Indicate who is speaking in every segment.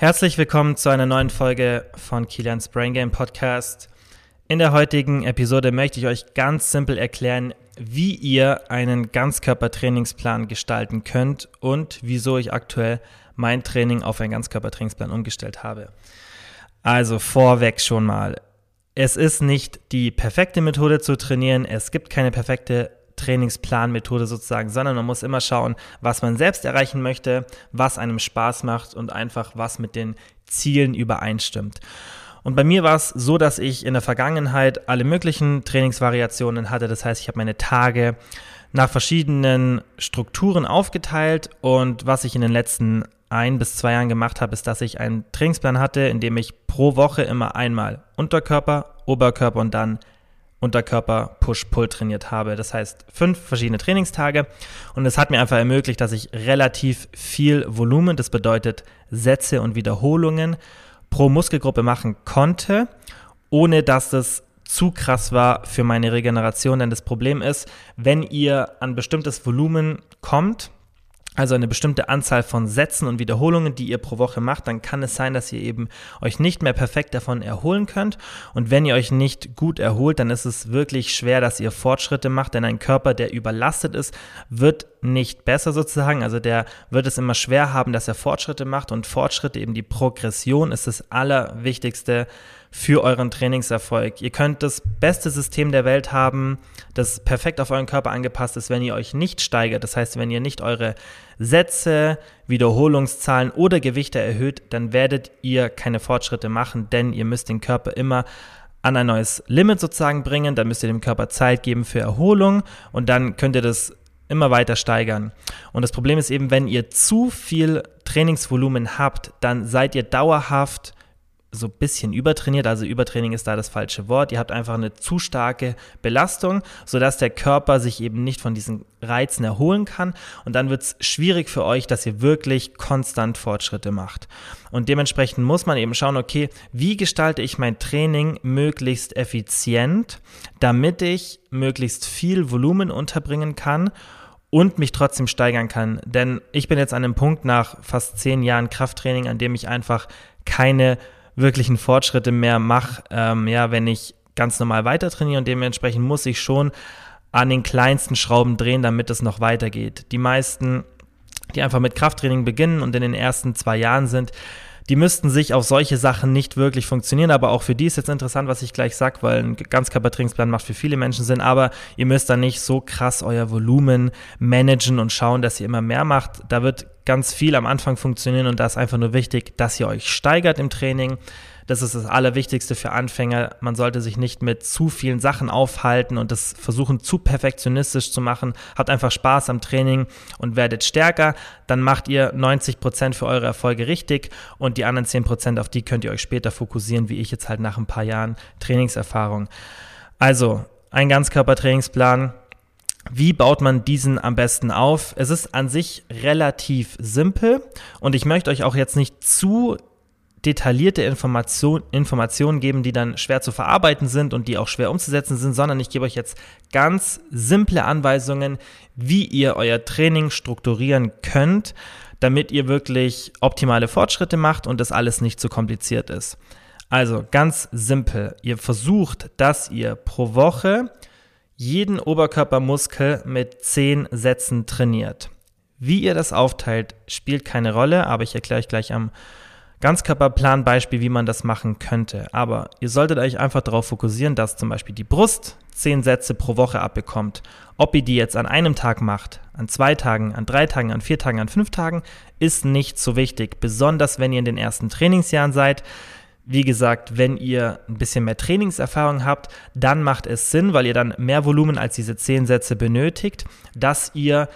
Speaker 1: Herzlich willkommen zu einer neuen Folge von Kilians Brain Game Podcast. In der heutigen Episode möchte ich euch ganz simpel erklären, wie ihr einen Ganzkörpertrainingsplan gestalten könnt und wieso ich aktuell mein Training auf einen Ganzkörpertrainingsplan umgestellt habe. Also vorweg schon mal. Es ist nicht die perfekte Methode zu trainieren. Es gibt keine perfekte Trainingsplanmethode sozusagen, sondern man muss immer schauen, was man selbst erreichen möchte, was einem Spaß macht und einfach was mit den Zielen übereinstimmt. Und bei mir war es so, dass ich in der Vergangenheit alle möglichen Trainingsvariationen hatte. Das heißt, ich habe meine Tage nach verschiedenen Strukturen aufgeteilt und was ich in den letzten ein bis zwei Jahren gemacht habe, ist, dass ich einen Trainingsplan hatte, in dem ich pro Woche immer einmal Unterkörper, Oberkörper und dann Unterkörper Push-Pull trainiert habe. Das heißt, fünf verschiedene Trainingstage. Und es hat mir einfach ermöglicht, dass ich relativ viel Volumen, das bedeutet Sätze und Wiederholungen, pro Muskelgruppe machen konnte, ohne dass das zu krass war für meine Regeneration. Denn das Problem ist, wenn ihr an bestimmtes Volumen kommt, also eine bestimmte Anzahl von Sätzen und Wiederholungen, die ihr pro Woche macht, dann kann es sein, dass ihr eben euch nicht mehr perfekt davon erholen könnt. Und wenn ihr euch nicht gut erholt, dann ist es wirklich schwer, dass ihr Fortschritte macht, denn ein Körper, der überlastet ist, wird nicht besser sozusagen. Also der wird es immer schwer haben, dass er Fortschritte macht und Fortschritte, eben die Progression, ist das Allerwichtigste für euren Trainingserfolg. Ihr könnt das beste System der Welt haben, das perfekt auf euren Körper angepasst ist, wenn ihr euch nicht steigert. Das heißt, wenn ihr nicht eure Sätze, Wiederholungszahlen oder Gewichte erhöht, dann werdet ihr keine Fortschritte machen, denn ihr müsst den Körper immer an ein neues Limit sozusagen bringen, dann müsst ihr dem Körper Zeit geben für Erholung und dann könnt ihr das immer weiter steigern. Und das Problem ist eben, wenn ihr zu viel Trainingsvolumen habt, dann seid ihr dauerhaft so ein bisschen übertrainiert, also Übertraining ist da das falsche Wort. Ihr habt einfach eine zu starke Belastung, sodass der Körper sich eben nicht von diesen Reizen erholen kann. Und dann wird es schwierig für euch, dass ihr wirklich konstant Fortschritte macht. Und dementsprechend muss man eben schauen, okay, wie gestalte ich mein Training möglichst effizient, damit ich möglichst viel Volumen unterbringen kann und mich trotzdem steigern kann. Denn ich bin jetzt an einem Punkt nach fast zehn Jahren Krafttraining, an dem ich einfach keine wirklichen Fortschritte mehr mache, ähm, ja, wenn ich ganz normal weiter trainiere und dementsprechend muss ich schon an den kleinsten Schrauben drehen, damit es noch weitergeht. Die meisten, die einfach mit Krafttraining beginnen und in den ersten zwei Jahren sind, die müssten sich auf solche Sachen nicht wirklich funktionieren, aber auch für die ist jetzt interessant, was ich gleich sage, weil ein Ganzkörpertrainingsplan macht für viele Menschen Sinn, aber ihr müsst dann nicht so krass euer Volumen managen und schauen, dass ihr immer mehr macht. Da wird ganz viel am Anfang funktionieren und da ist einfach nur wichtig, dass ihr euch steigert im Training, das ist das Allerwichtigste für Anfänger. Man sollte sich nicht mit zu vielen Sachen aufhalten und das versuchen zu perfektionistisch zu machen. Habt einfach Spaß am Training und werdet stärker. Dann macht ihr 90 Prozent für eure Erfolge richtig und die anderen 10 Prozent, auf die könnt ihr euch später fokussieren, wie ich jetzt halt nach ein paar Jahren Trainingserfahrung. Also, ein Ganzkörpertrainingsplan. Wie baut man diesen am besten auf? Es ist an sich relativ simpel und ich möchte euch auch jetzt nicht zu detaillierte Information, Informationen geben, die dann schwer zu verarbeiten sind und die auch schwer umzusetzen sind, sondern ich gebe euch jetzt ganz simple Anweisungen, wie ihr euer Training strukturieren könnt, damit ihr wirklich optimale Fortschritte macht und das alles nicht zu kompliziert ist. Also ganz simpel, ihr versucht, dass ihr pro Woche jeden Oberkörpermuskel mit 10 Sätzen trainiert. Wie ihr das aufteilt, spielt keine Rolle, aber ich erkläre euch gleich am Ganzkörperplan-Beispiel, wie man das machen könnte. Aber ihr solltet euch einfach darauf fokussieren, dass zum Beispiel die Brust zehn Sätze pro Woche abbekommt. Ob ihr die jetzt an einem Tag macht, an zwei Tagen, an drei Tagen, an vier Tagen, an fünf Tagen, ist nicht so wichtig. Besonders wenn ihr in den ersten Trainingsjahren seid. Wie gesagt, wenn ihr ein bisschen mehr Trainingserfahrung habt, dann macht es Sinn, weil ihr dann mehr Volumen als diese zehn Sätze benötigt, dass ihr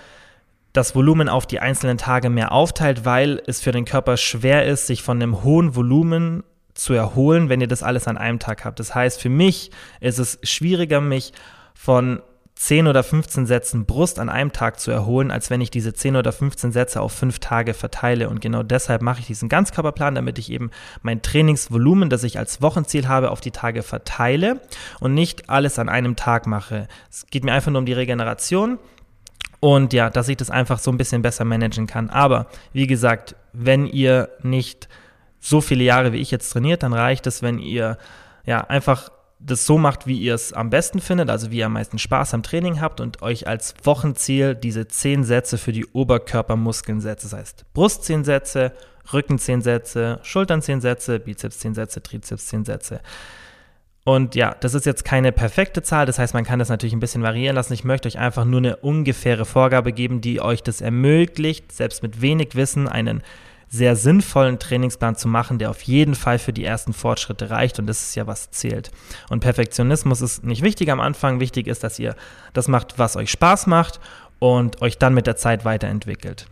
Speaker 1: das Volumen auf die einzelnen Tage mehr aufteilt, weil es für den Körper schwer ist, sich von einem hohen Volumen zu erholen, wenn ihr das alles an einem Tag habt. Das heißt, für mich ist es schwieriger, mich von 10 oder 15 Sätzen Brust an einem Tag zu erholen, als wenn ich diese 10 oder 15 Sätze auf fünf Tage verteile. Und genau deshalb mache ich diesen Ganzkörperplan, damit ich eben mein Trainingsvolumen, das ich als Wochenziel habe, auf die Tage verteile und nicht alles an einem Tag mache. Es geht mir einfach nur um die Regeneration und ja, dass ich das einfach so ein bisschen besser managen kann. Aber wie gesagt, wenn ihr nicht so viele Jahre, wie ich jetzt trainiert, dann reicht es, wenn ihr ja einfach das so macht, wie ihr es am besten findet, also wie ihr am meisten Spaß am Training habt und euch als Wochenziel diese 10 Sätze für die Oberkörpermuskeln setzt. Das heißt Brust 10 Sätze, Rücken 10 Sätze, Schultern 10 Sätze, Bizeps 10 Sätze, Trizeps 10 Sätze. Und ja, das ist jetzt keine perfekte Zahl, das heißt, man kann das natürlich ein bisschen variieren lassen. Ich möchte euch einfach nur eine ungefähre Vorgabe geben, die euch das ermöglicht, selbst mit wenig Wissen einen sehr sinnvollen Trainingsplan zu machen, der auf jeden Fall für die ersten Fortschritte reicht und das ist ja, was zählt. Und Perfektionismus ist nicht wichtig am Anfang, wichtig ist, dass ihr das macht, was euch Spaß macht und euch dann mit der Zeit weiterentwickelt.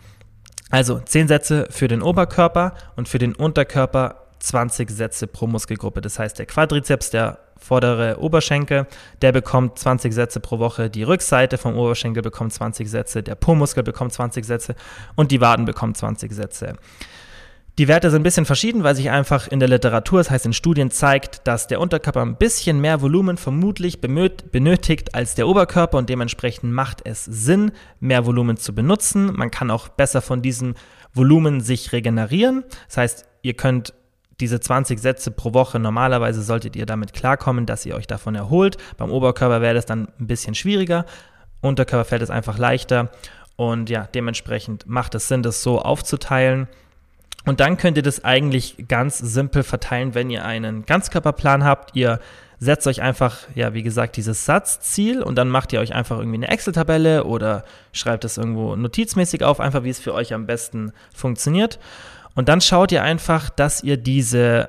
Speaker 1: Also 10 Sätze für den Oberkörper und für den Unterkörper 20 Sätze pro Muskelgruppe. Das heißt, der Quadrizeps, der vordere Oberschenkel, der bekommt 20 Sätze pro Woche, die Rückseite vom Oberschenkel bekommt 20 Sätze, der Po-Muskel bekommt 20 Sätze und die Waden bekommen 20 Sätze. Die Werte sind ein bisschen verschieden, weil sich einfach in der Literatur, das heißt in Studien, zeigt, dass der Unterkörper ein bisschen mehr Volumen vermutlich benötigt als der Oberkörper und dementsprechend macht es Sinn, mehr Volumen zu benutzen. Man kann auch besser von diesem Volumen sich regenerieren. Das heißt, ihr könnt diese 20 Sätze pro Woche, normalerweise solltet ihr damit klarkommen, dass ihr euch davon erholt. Beim Oberkörper wäre das dann ein bisschen schwieriger. Unterkörper fällt es einfach leichter. Und ja, dementsprechend macht es Sinn, das so aufzuteilen. Und dann könnt ihr das eigentlich ganz simpel verteilen, wenn ihr einen Ganzkörperplan habt. Ihr setzt euch einfach, ja, wie gesagt, dieses Satzziel und dann macht ihr euch einfach irgendwie eine Excel-Tabelle oder schreibt es irgendwo notizmäßig auf, einfach wie es für euch am besten funktioniert. Und dann schaut ihr einfach, dass ihr diese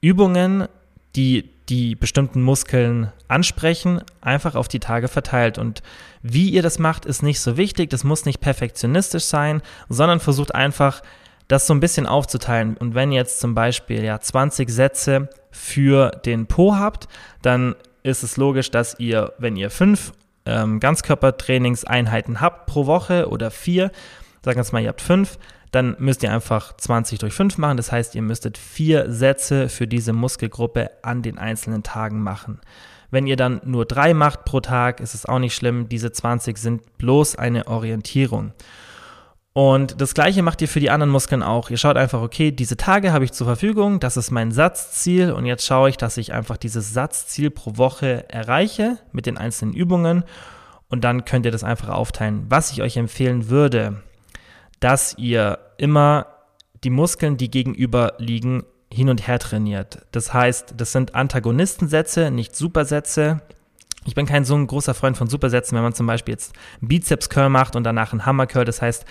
Speaker 1: Übungen, die die bestimmten Muskeln ansprechen, einfach auf die Tage verteilt. Und wie ihr das macht, ist nicht so wichtig. Das muss nicht perfektionistisch sein, sondern versucht einfach, das so ein bisschen aufzuteilen. Und wenn ihr jetzt zum Beispiel ja 20 Sätze für den Po habt, dann ist es logisch, dass ihr, wenn ihr fünf ähm, Ganzkörpertrainingseinheiten habt pro Woche oder vier, sagen wir jetzt mal, ihr habt fünf, dann müsst ihr einfach 20 durch 5 machen. Das heißt, ihr müsstet vier Sätze für diese Muskelgruppe an den einzelnen Tagen machen. Wenn ihr dann nur drei macht pro Tag, ist es auch nicht schlimm. Diese 20 sind bloß eine Orientierung. Und das gleiche macht ihr für die anderen Muskeln auch. Ihr schaut einfach, okay, diese Tage habe ich zur Verfügung, das ist mein Satzziel und jetzt schaue ich, dass ich einfach dieses Satzziel pro Woche erreiche mit den einzelnen Übungen und dann könnt ihr das einfach aufteilen. Was ich euch empfehlen würde, dass ihr immer die Muskeln, die gegenüber liegen, hin und her trainiert. Das heißt, das sind Antagonistensätze, nicht Supersätze. Ich bin kein so ein großer Freund von Supersätzen, wenn man zum Beispiel jetzt Bizeps Curl macht und danach einen Hammer Curl, das heißt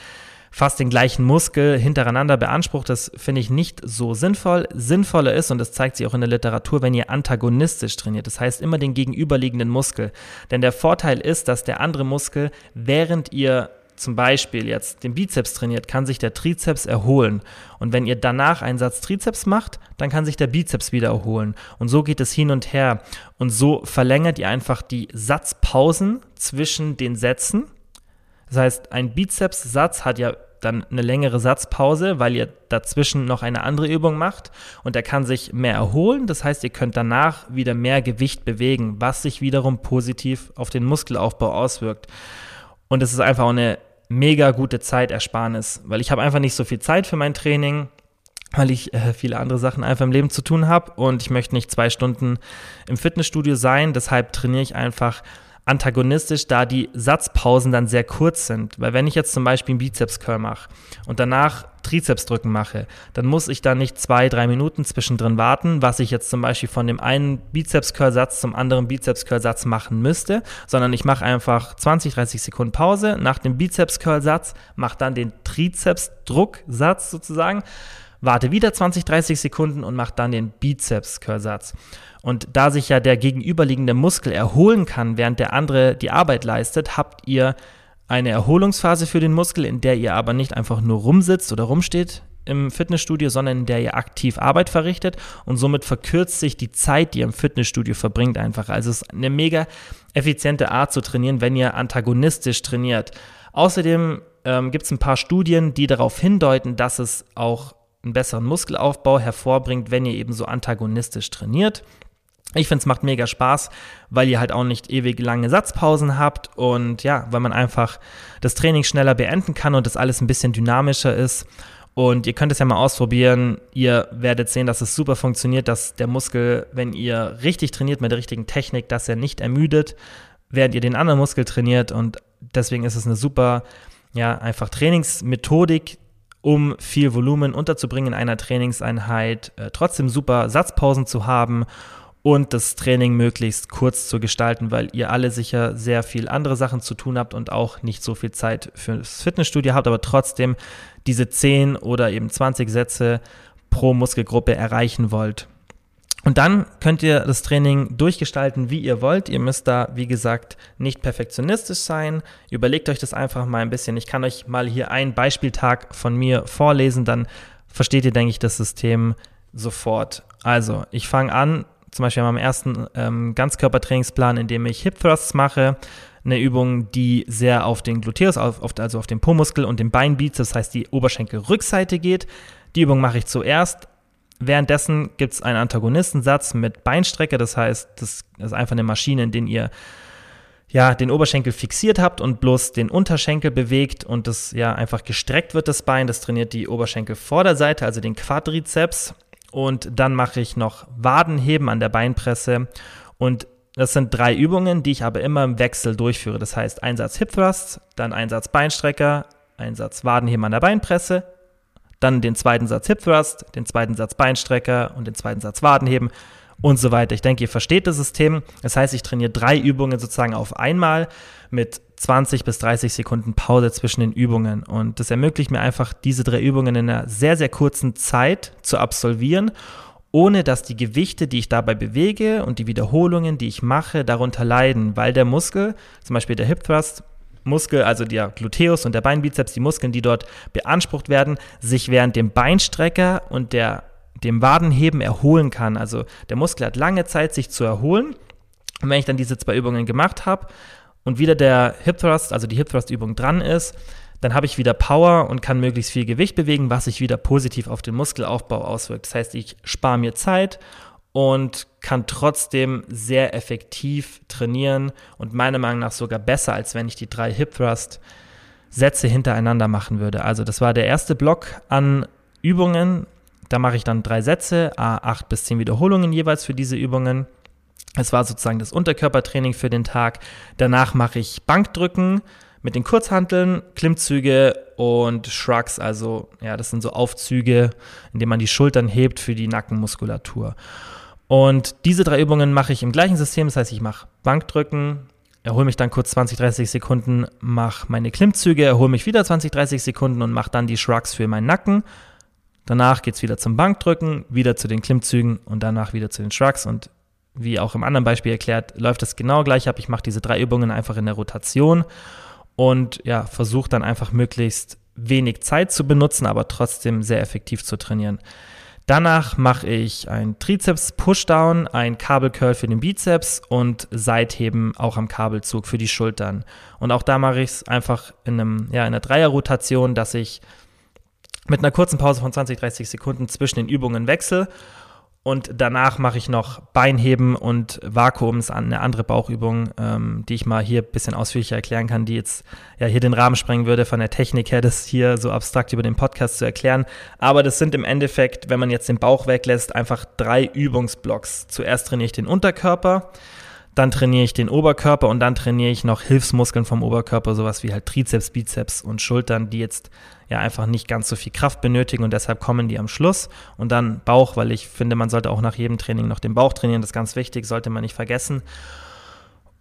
Speaker 1: fast den gleichen Muskel hintereinander beansprucht, das finde ich nicht so sinnvoll. Sinnvoller ist, und das zeigt sich auch in der Literatur, wenn ihr antagonistisch trainiert, das heißt immer den gegenüberliegenden Muskel. Denn der Vorteil ist, dass der andere Muskel, während ihr zum Beispiel jetzt den Bizeps trainiert, kann sich der Trizeps erholen. Und wenn ihr danach einen Satz Trizeps macht, dann kann sich der Bizeps wieder erholen. Und so geht es hin und her. Und so verlängert ihr einfach die Satzpausen zwischen den Sätzen. Das heißt, ein Bizeps-Satz hat ja dann eine längere Satzpause, weil ihr dazwischen noch eine andere Übung macht und er kann sich mehr erholen. Das heißt, ihr könnt danach wieder mehr Gewicht bewegen, was sich wiederum positiv auf den Muskelaufbau auswirkt. Und es ist einfach auch eine mega gute Zeitersparnis, weil ich habe einfach nicht so viel Zeit für mein Training, weil ich äh, viele andere Sachen einfach im Leben zu tun habe und ich möchte nicht zwei Stunden im Fitnessstudio sein. Deshalb trainiere ich einfach antagonistisch, da die Satzpausen dann sehr kurz sind. Weil wenn ich jetzt zum Beispiel einen Bizeps-Curl mache und danach Trizepsdrücken mache, dann muss ich da nicht zwei, drei Minuten zwischendrin warten, was ich jetzt zum Beispiel von dem einen Bizeps-Curl-Satz zum anderen Bizeps-Curl-Satz machen müsste, sondern ich mache einfach 20, 30 Sekunden Pause nach dem Bizeps-Curl-Satz, mache dann den Trizeps-Drucksatz sozusagen, warte wieder 20, 30 Sekunden und mache dann den Bizeps-Curl-Satz. Und da sich ja der gegenüberliegende Muskel erholen kann, während der andere die Arbeit leistet, habt ihr eine Erholungsphase für den Muskel, in der ihr aber nicht einfach nur rumsitzt oder rumsteht im Fitnessstudio, sondern in der ihr aktiv Arbeit verrichtet und somit verkürzt sich die Zeit, die ihr im Fitnessstudio verbringt einfach. Also es ist eine mega effiziente Art zu trainieren, wenn ihr antagonistisch trainiert. Außerdem ähm, gibt es ein paar Studien, die darauf hindeuten, dass es auch einen besseren Muskelaufbau hervorbringt, wenn ihr eben so antagonistisch trainiert. Ich finde, es macht mega Spaß, weil ihr halt auch nicht ewig lange Satzpausen habt und ja, weil man einfach das Training schneller beenden kann und das alles ein bisschen dynamischer ist. Und ihr könnt es ja mal ausprobieren. Ihr werdet sehen, dass es super funktioniert, dass der Muskel, wenn ihr richtig trainiert mit der richtigen Technik, dass er nicht ermüdet, während ihr den anderen Muskel trainiert. Und deswegen ist es eine super, ja, einfach Trainingsmethodik, um viel Volumen unterzubringen in einer Trainingseinheit, äh, trotzdem super Satzpausen zu haben und das Training möglichst kurz zu gestalten, weil ihr alle sicher sehr viel andere Sachen zu tun habt und auch nicht so viel Zeit fürs Fitnessstudio habt, aber trotzdem diese 10 oder eben 20 Sätze pro Muskelgruppe erreichen wollt. Und dann könnt ihr das Training durchgestalten, wie ihr wollt. Ihr müsst da, wie gesagt, nicht perfektionistisch sein. Überlegt euch das einfach mal ein bisschen. Ich kann euch mal hier einen Beispieltag von mir vorlesen, dann versteht ihr, denke ich, das System sofort. Also, ich fange an, zum Beispiel am ersten ähm, Ganzkörpertrainingsplan, in dem ich Hip Thrusts mache eine Übung, die sehr auf den Gluteus, auf, auf, also auf den Po-Muskel und den Beinbizeps, das heißt die Oberschenkelrückseite geht. Die Übung mache ich zuerst. Währenddessen gibt es einen Antagonistensatz mit Beinstrecke, das heißt, das ist einfach eine Maschine, in der ihr ja, den Oberschenkel fixiert habt und bloß den Unterschenkel bewegt und das ja einfach gestreckt wird, das Bein. Das trainiert die Oberschenkelvorderseite, also den Quadrizeps. Und dann mache ich noch Wadenheben an der Beinpresse und das sind drei Übungen, die ich aber immer im Wechsel durchführe. Das heißt, Einsatz Hip Thrust, dann Einsatz Beinstrecker, Einsatz Wadenheben an der Beinpresse, dann den zweiten Satz Hip Thrust, den zweiten Satz Beinstrecker und den zweiten Satz Wadenheben und so weiter. Ich denke, ihr versteht das System. Das heißt, ich trainiere drei Übungen sozusagen auf einmal mit 20 bis 30 Sekunden Pause zwischen den Übungen. Und das ermöglicht mir einfach, diese drei Übungen in einer sehr, sehr kurzen Zeit zu absolvieren ohne dass die Gewichte, die ich dabei bewege und die Wiederholungen, die ich mache, darunter leiden, weil der Muskel, zum Beispiel der Hip Thrust, Muskel, also der Gluteus und der Beinbizeps, die Muskeln, die dort beansprucht werden, sich während dem Beinstrecker und der, dem Wadenheben erholen kann. Also der Muskel hat lange Zeit, sich zu erholen. Und wenn ich dann diese zwei Übungen gemacht habe und wieder der Hip Thrust, also die Hip Thrust Übung dran ist, dann habe ich wieder Power und kann möglichst viel Gewicht bewegen, was sich wieder positiv auf den Muskelaufbau auswirkt. Das heißt, ich spare mir Zeit und kann trotzdem sehr effektiv trainieren und meiner Meinung nach sogar besser, als wenn ich die drei Hip Thrust Sätze hintereinander machen würde. Also das war der erste Block an Übungen. Da mache ich dann drei Sätze, acht bis zehn Wiederholungen jeweils für diese Übungen. Es war sozusagen das Unterkörpertraining für den Tag. Danach mache ich Bankdrücken, mit den Kurzhanteln, Klimmzüge und Shrugs, also ja, das sind so Aufzüge, indem man die Schultern hebt für die Nackenmuskulatur. Und diese drei Übungen mache ich im gleichen System, das heißt, ich mache Bankdrücken, erhole mich dann kurz 20, 30 Sekunden, mache meine Klimmzüge, erhole mich wieder 20, 30 Sekunden und mache dann die Shrugs für meinen Nacken. Danach geht es wieder zum Bankdrücken, wieder zu den Klimmzügen und danach wieder zu den Shrugs und wie auch im anderen Beispiel erklärt, läuft das genau gleich ab. Ich mache diese drei Übungen einfach in der Rotation und ja, versucht dann einfach möglichst wenig Zeit zu benutzen, aber trotzdem sehr effektiv zu trainieren. Danach mache ich ein Trizeps-Pushdown, ein Kabelcurl für den Bizeps und Seitheben auch am Kabelzug für die Schultern. Und auch da mache ich es einfach in, einem, ja, in einer Dreierrotation, dass ich mit einer kurzen Pause von 20, 30 Sekunden zwischen den Übungen wechsle und danach mache ich noch Beinheben und Vakuums an eine andere Bauchübung, ähm, die ich mal hier ein bisschen ausführlicher erklären kann, die jetzt ja hier den Rahmen sprengen würde von der Technik her, das hier so abstrakt über den Podcast zu erklären. Aber das sind im Endeffekt, wenn man jetzt den Bauch weglässt, einfach drei Übungsblocks. Zuerst trainiere ich den Unterkörper, dann trainiere ich den Oberkörper und dann trainiere ich noch Hilfsmuskeln vom Oberkörper, sowas wie halt Trizeps, Bizeps und Schultern, die jetzt ja einfach nicht ganz so viel Kraft benötigen und deshalb kommen die am Schluss. Und dann Bauch, weil ich finde, man sollte auch nach jedem Training noch den Bauch trainieren, das ist ganz wichtig, sollte man nicht vergessen.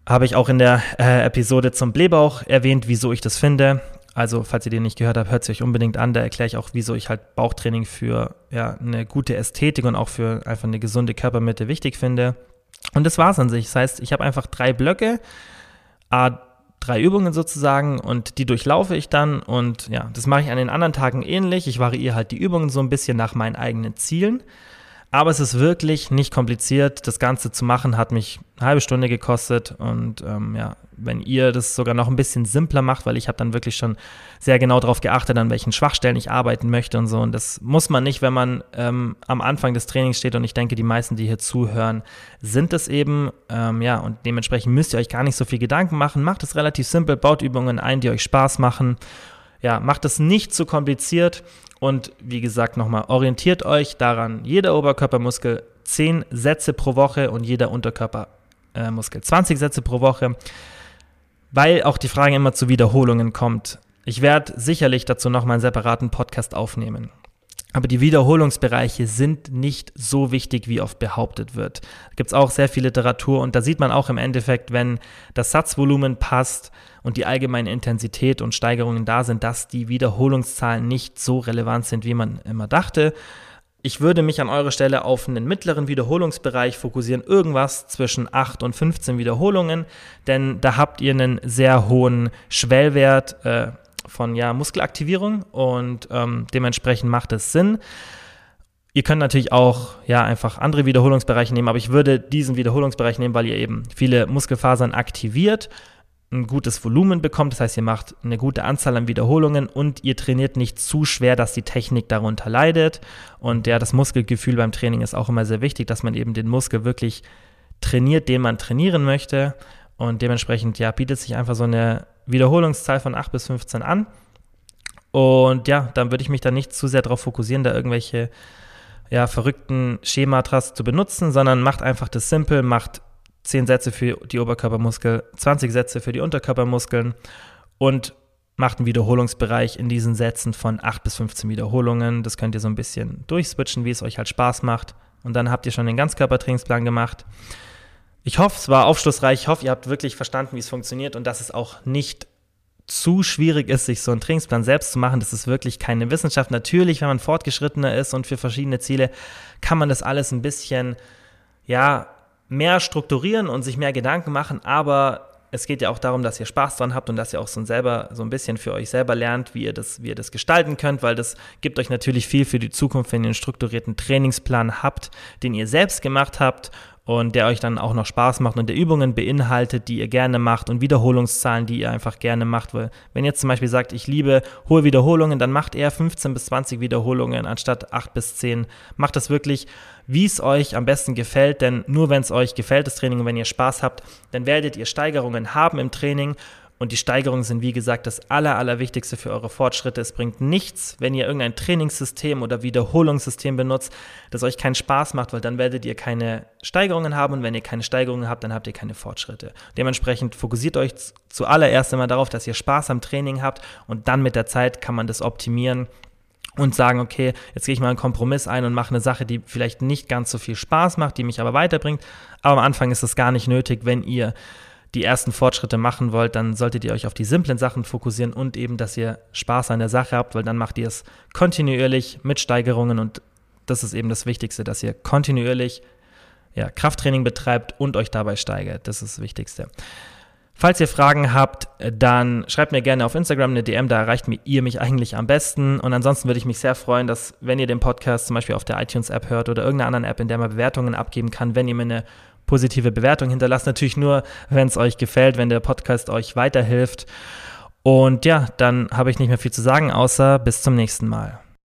Speaker 1: Habe ich auch in der äh, Episode zum Blähbauch erwähnt, wieso ich das finde. Also, falls ihr den nicht gehört habt, hört es euch unbedingt an. Da erkläre ich auch, wieso ich halt Bauchtraining für ja, eine gute Ästhetik und auch für einfach eine gesunde Körpermitte wichtig finde. Und das war es an sich. Das heißt, ich habe einfach drei Blöcke, drei Übungen sozusagen und die durchlaufe ich dann und ja, das mache ich an den anderen Tagen ähnlich. Ich variiere halt die Übungen so ein bisschen nach meinen eigenen Zielen. Aber es ist wirklich nicht kompliziert. Das Ganze zu machen hat mich eine halbe Stunde gekostet. Und ähm, ja, wenn ihr das sogar noch ein bisschen simpler macht, weil ich habe dann wirklich schon sehr genau darauf geachtet, an welchen Schwachstellen ich arbeiten möchte und so. Und das muss man nicht, wenn man ähm, am Anfang des Trainings steht. Und ich denke, die meisten, die hier zuhören, sind es eben. Ähm, ja, und dementsprechend müsst ihr euch gar nicht so viel Gedanken machen. Macht es relativ simpel, baut Übungen ein, die euch Spaß machen ja, macht es nicht zu kompliziert Und wie gesagt, nochmal, orientiert euch daran, jeder Oberkörpermuskel 10 Sätze pro Woche und jeder Unterkörpermuskel 20 Sätze pro Woche, weil auch die Frage immer zu Wiederholungen kommt. Ich werde sicherlich dazu nochmal einen separaten Podcast aufnehmen. Aber die Wiederholungsbereiche sind nicht so wichtig, wie oft behauptet wird. Da gibt es auch sehr viel Literatur und da sieht man auch im Endeffekt, wenn das Satzvolumen passt und die allgemeine Intensität und Steigerungen da sind, dass die Wiederholungszahlen nicht so relevant sind, wie man immer dachte. Ich würde mich an eurer Stelle auf einen mittleren Wiederholungsbereich fokussieren, irgendwas zwischen 8 und 15 Wiederholungen, denn da habt ihr einen sehr hohen Schwellwert. Äh, von ja, Muskelaktivierung und ähm, dementsprechend macht es Sinn. Ihr könnt natürlich auch ja einfach andere Wiederholungsbereiche nehmen, aber ich würde diesen Wiederholungsbereich nehmen, weil ihr eben viele Muskelfasern aktiviert, ein gutes Volumen bekommt, das heißt, ihr macht eine gute Anzahl an Wiederholungen und ihr trainiert nicht zu schwer, dass die Technik darunter leidet. Und ja, das Muskelgefühl beim Training ist auch immer sehr wichtig, dass man eben den Muskel wirklich trainiert, den man trainieren möchte. Und dementsprechend ja, bietet sich einfach so eine Wiederholungszahl von 8 bis 15 an. Und ja, dann würde ich mich da nicht zu sehr darauf fokussieren, da irgendwelche ja, verrückten Schematras zu benutzen, sondern macht einfach das simpel, macht 10 Sätze für die Oberkörpermuskel, 20 Sätze für die Unterkörpermuskeln und macht einen Wiederholungsbereich in diesen Sätzen von 8 bis 15 Wiederholungen. Das könnt ihr so ein bisschen durchswitchen, wie es euch halt Spaß macht. Und dann habt ihr schon den Ganzkörpertrainingsplan gemacht. Ich hoffe, es war aufschlussreich. Ich hoffe, ihr habt wirklich verstanden, wie es funktioniert und dass es auch nicht zu schwierig ist, sich so einen Trainingsplan selbst zu machen. Das ist wirklich keine Wissenschaft. Natürlich, wenn man fortgeschrittener ist und für verschiedene Ziele, kann man das alles ein bisschen, ja, mehr strukturieren und sich mehr Gedanken machen. Aber es geht ja auch darum, dass ihr Spaß dran habt und dass ihr auch so selber so ein bisschen für euch selber lernt, wie ihr das, wie ihr das gestalten könnt, weil das gibt euch natürlich viel für die Zukunft, wenn ihr einen strukturierten Trainingsplan habt, den ihr selbst gemacht habt und der euch dann auch noch Spaß macht und der Übungen beinhaltet, die ihr gerne macht und Wiederholungszahlen, die ihr einfach gerne macht. Weil wenn ihr zum Beispiel sagt, ich liebe hohe Wiederholungen, dann macht eher 15 bis 20 Wiederholungen anstatt 8 bis 10. Macht das wirklich, wie es euch am besten gefällt, denn nur wenn es euch gefällt, das Training, und wenn ihr Spaß habt, dann werdet ihr Steigerungen haben im Training und die Steigerungen sind, wie gesagt, das Aller, Allerwichtigste für eure Fortschritte. Es bringt nichts, wenn ihr irgendein Trainingssystem oder Wiederholungssystem benutzt, das euch keinen Spaß macht, weil dann werdet ihr keine Steigerungen haben und wenn ihr keine Steigerungen habt, dann habt ihr keine Fortschritte. Dementsprechend fokussiert euch zuallererst einmal darauf, dass ihr Spaß am Training habt und dann mit der Zeit kann man das optimieren und sagen, okay, jetzt gehe ich mal einen Kompromiss ein und mache eine Sache, die vielleicht nicht ganz so viel Spaß macht, die mich aber weiterbringt. Aber am Anfang ist es gar nicht nötig, wenn ihr die ersten Fortschritte machen wollt, dann solltet ihr euch auf die simplen Sachen fokussieren und eben, dass ihr Spaß an der Sache habt, weil dann macht ihr es kontinuierlich mit Steigerungen und das ist eben das Wichtigste, dass ihr kontinuierlich ja, Krafttraining betreibt und euch dabei steigert. Das ist das Wichtigste. Falls ihr Fragen habt, dann schreibt mir gerne auf Instagram eine DM, da erreicht ihr mich eigentlich am besten. Und ansonsten würde ich mich sehr freuen, dass, wenn ihr den Podcast zum Beispiel auf der iTunes-App hört oder irgendeiner anderen App, in der man Bewertungen abgeben kann, wenn ihr mir eine positive Bewertung hinterlasst. Natürlich nur, wenn es euch gefällt, wenn der Podcast euch weiterhilft. Und ja, dann habe ich nicht mehr viel zu sagen, außer bis zum nächsten Mal.